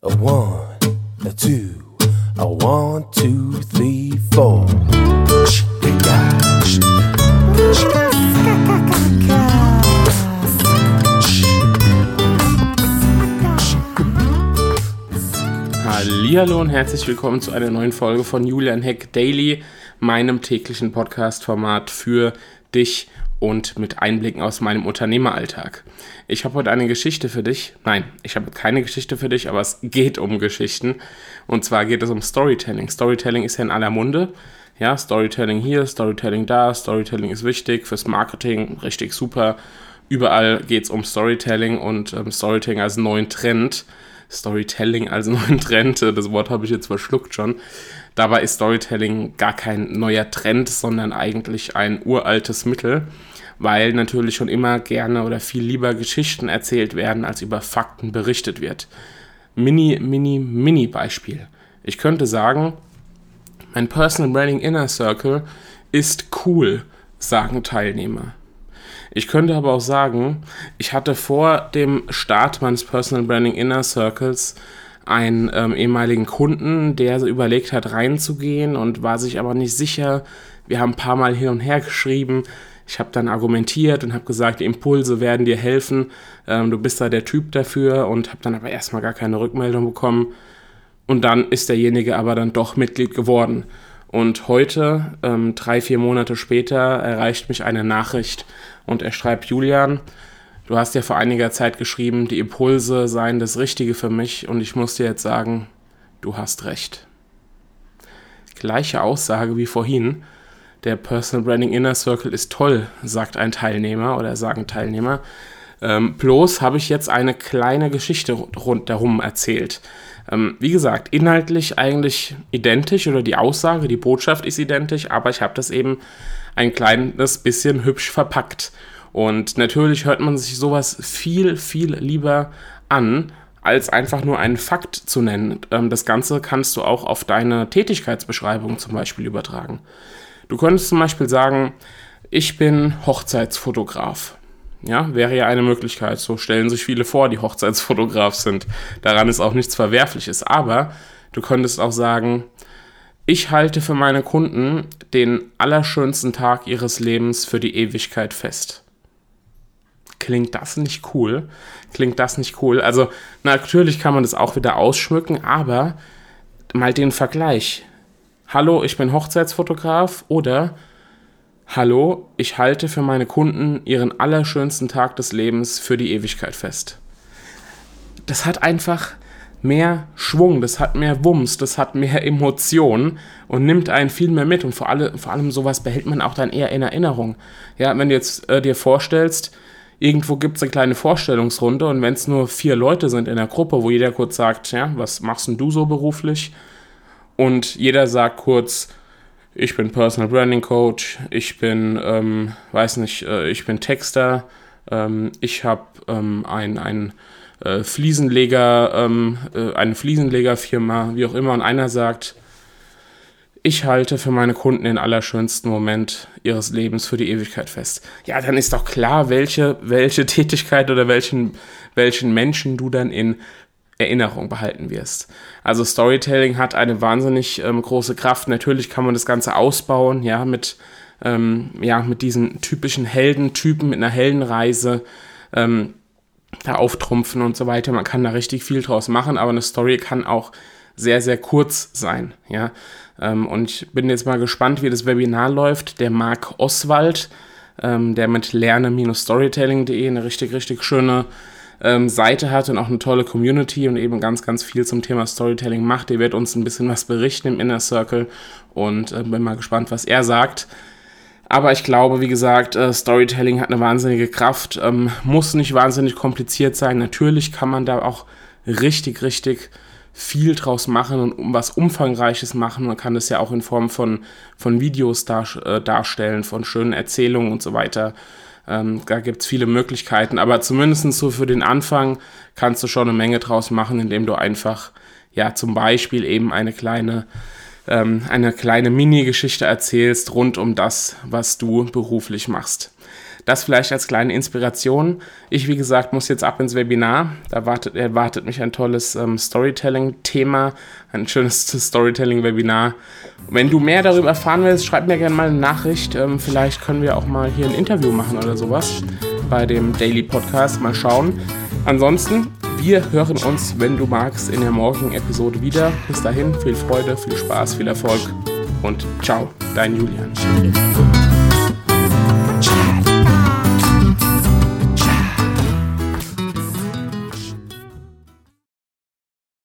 A one, a two, a one, two, three, four. Hallo und herzlich willkommen zu einer neuen Folge von Julian Heck Daily, meinem täglichen Podcast-Format für dich und mit Einblicken aus meinem Unternehmeralltag. Ich habe heute eine Geschichte für dich. Nein, ich habe keine Geschichte für dich, aber es geht um Geschichten. Und zwar geht es um Storytelling. Storytelling ist ja in aller Munde. Ja, Storytelling hier, Storytelling da, Storytelling ist wichtig fürs Marketing, richtig super. Überall geht es um Storytelling und ähm, Storytelling als neuen Trend. Storytelling als neuen Trend, das Wort habe ich jetzt verschluckt schon. Dabei ist Storytelling gar kein neuer Trend, sondern eigentlich ein uraltes Mittel, weil natürlich schon immer gerne oder viel lieber Geschichten erzählt werden, als über Fakten berichtet wird. Mini, mini, mini Beispiel. Ich könnte sagen, mein Personal Branding Inner Circle ist cool, sagen Teilnehmer. Ich könnte aber auch sagen, ich hatte vor dem Start meines Personal Branding Inner Circles einen ähm, ehemaligen Kunden, der überlegt hat, reinzugehen und war sich aber nicht sicher. Wir haben ein paar Mal hin und her geschrieben. Ich habe dann argumentiert und habe gesagt, die Impulse werden dir helfen. Ähm, du bist da der Typ dafür und habe dann aber erstmal gar keine Rückmeldung bekommen. Und dann ist derjenige aber dann doch Mitglied geworden. Und heute, ähm, drei, vier Monate später, erreicht mich eine Nachricht und er schreibt, Julian, Du hast ja vor einiger Zeit geschrieben, die Impulse seien das Richtige für mich und ich muss dir jetzt sagen, du hast recht. Gleiche Aussage wie vorhin. Der Personal Branding Inner Circle ist toll, sagt ein Teilnehmer oder sagen Teilnehmer. Ähm, bloß habe ich jetzt eine kleine Geschichte rundherum erzählt. Ähm, wie gesagt, inhaltlich eigentlich identisch oder die Aussage, die Botschaft ist identisch, aber ich habe das eben ein kleines bisschen hübsch verpackt. Und natürlich hört man sich sowas viel, viel lieber an, als einfach nur einen Fakt zu nennen. Ähm, das Ganze kannst du auch auf deine Tätigkeitsbeschreibung zum Beispiel übertragen. Du könntest zum Beispiel sagen, ich bin Hochzeitsfotograf. Ja, wäre ja eine Möglichkeit. So stellen sich viele vor, die Hochzeitsfotograf sind. Daran ist auch nichts Verwerfliches. Aber du könntest auch sagen, ich halte für meine Kunden den allerschönsten Tag ihres Lebens für die Ewigkeit fest. Klingt das nicht cool? Klingt das nicht cool? Also natürlich kann man das auch wieder ausschmücken, aber mal den Vergleich. Hallo, ich bin Hochzeitsfotograf oder Hallo, ich halte für meine Kunden ihren allerschönsten Tag des Lebens für die Ewigkeit fest. Das hat einfach mehr Schwung, das hat mehr Wumms, das hat mehr Emotionen und nimmt einen viel mehr mit und vor, alle, vor allem sowas behält man auch dann eher in Erinnerung. Ja, wenn du jetzt äh, dir vorstellst, irgendwo gibt es eine kleine Vorstellungsrunde und wenn es nur vier Leute sind in der Gruppe, wo jeder kurz sagt, ja, was machst denn du so beruflich? Und jeder sagt kurz, ich bin Personal Branding Coach, ich bin, ähm, weiß nicht, äh, ich bin Texter, ähm, ich habe ähm, ein, ein äh, Fliesenleger, ähm, äh, eine Fliesenlegerfirma, wie auch immer, und einer sagt, ich halte für meine Kunden den allerschönsten Moment ihres Lebens für die Ewigkeit fest. Ja, dann ist doch klar, welche, welche Tätigkeit oder welchen, welchen Menschen du dann in Erinnerung behalten wirst. Also Storytelling hat eine wahnsinnig ähm, große Kraft. Natürlich kann man das Ganze ausbauen, ja, mit, ähm, ja, mit diesen typischen Heldentypen, mit einer Heldenreise, ähm, da auftrumpfen und so weiter. Man kann da richtig viel draus machen, aber eine Story kann auch sehr, sehr kurz sein. Ja? Ähm, und ich bin jetzt mal gespannt, wie das Webinar läuft. Der Marc Oswald, ähm, der mit lerne-storytelling.de eine richtig, richtig schöne ähm, Seite hat und auch eine tolle Community und eben ganz, ganz viel zum Thema Storytelling macht. Der wird uns ein bisschen was berichten im Inner Circle und äh, bin mal gespannt, was er sagt. Aber ich glaube, wie gesagt, äh, Storytelling hat eine wahnsinnige Kraft, ähm, muss nicht wahnsinnig kompliziert sein. Natürlich kann man da auch richtig, richtig viel draus machen und was Umfangreiches machen. Man kann das ja auch in Form von, von Videos dar, äh, darstellen, von schönen Erzählungen und so weiter. Ähm, da gibt es viele Möglichkeiten, aber zumindest so für den Anfang kannst du schon eine Menge draus machen, indem du einfach, ja, zum Beispiel eben eine kleine, ähm, eine kleine Mini-Geschichte erzählst rund um das, was du beruflich machst. Das vielleicht als kleine Inspiration. Ich, wie gesagt, muss jetzt ab ins Webinar. Da wartet, erwartet mich ein tolles ähm, Storytelling-Thema, ein schönes Storytelling-Webinar. Wenn du mehr darüber erfahren willst, schreib mir gerne mal eine Nachricht. Ähm, vielleicht können wir auch mal hier ein Interview machen oder sowas bei dem Daily Podcast. Mal schauen. Ansonsten, wir hören uns, wenn du magst, in der morgigen Episode wieder. Bis dahin, viel Freude, viel Spaß, viel Erfolg und ciao, dein Julian.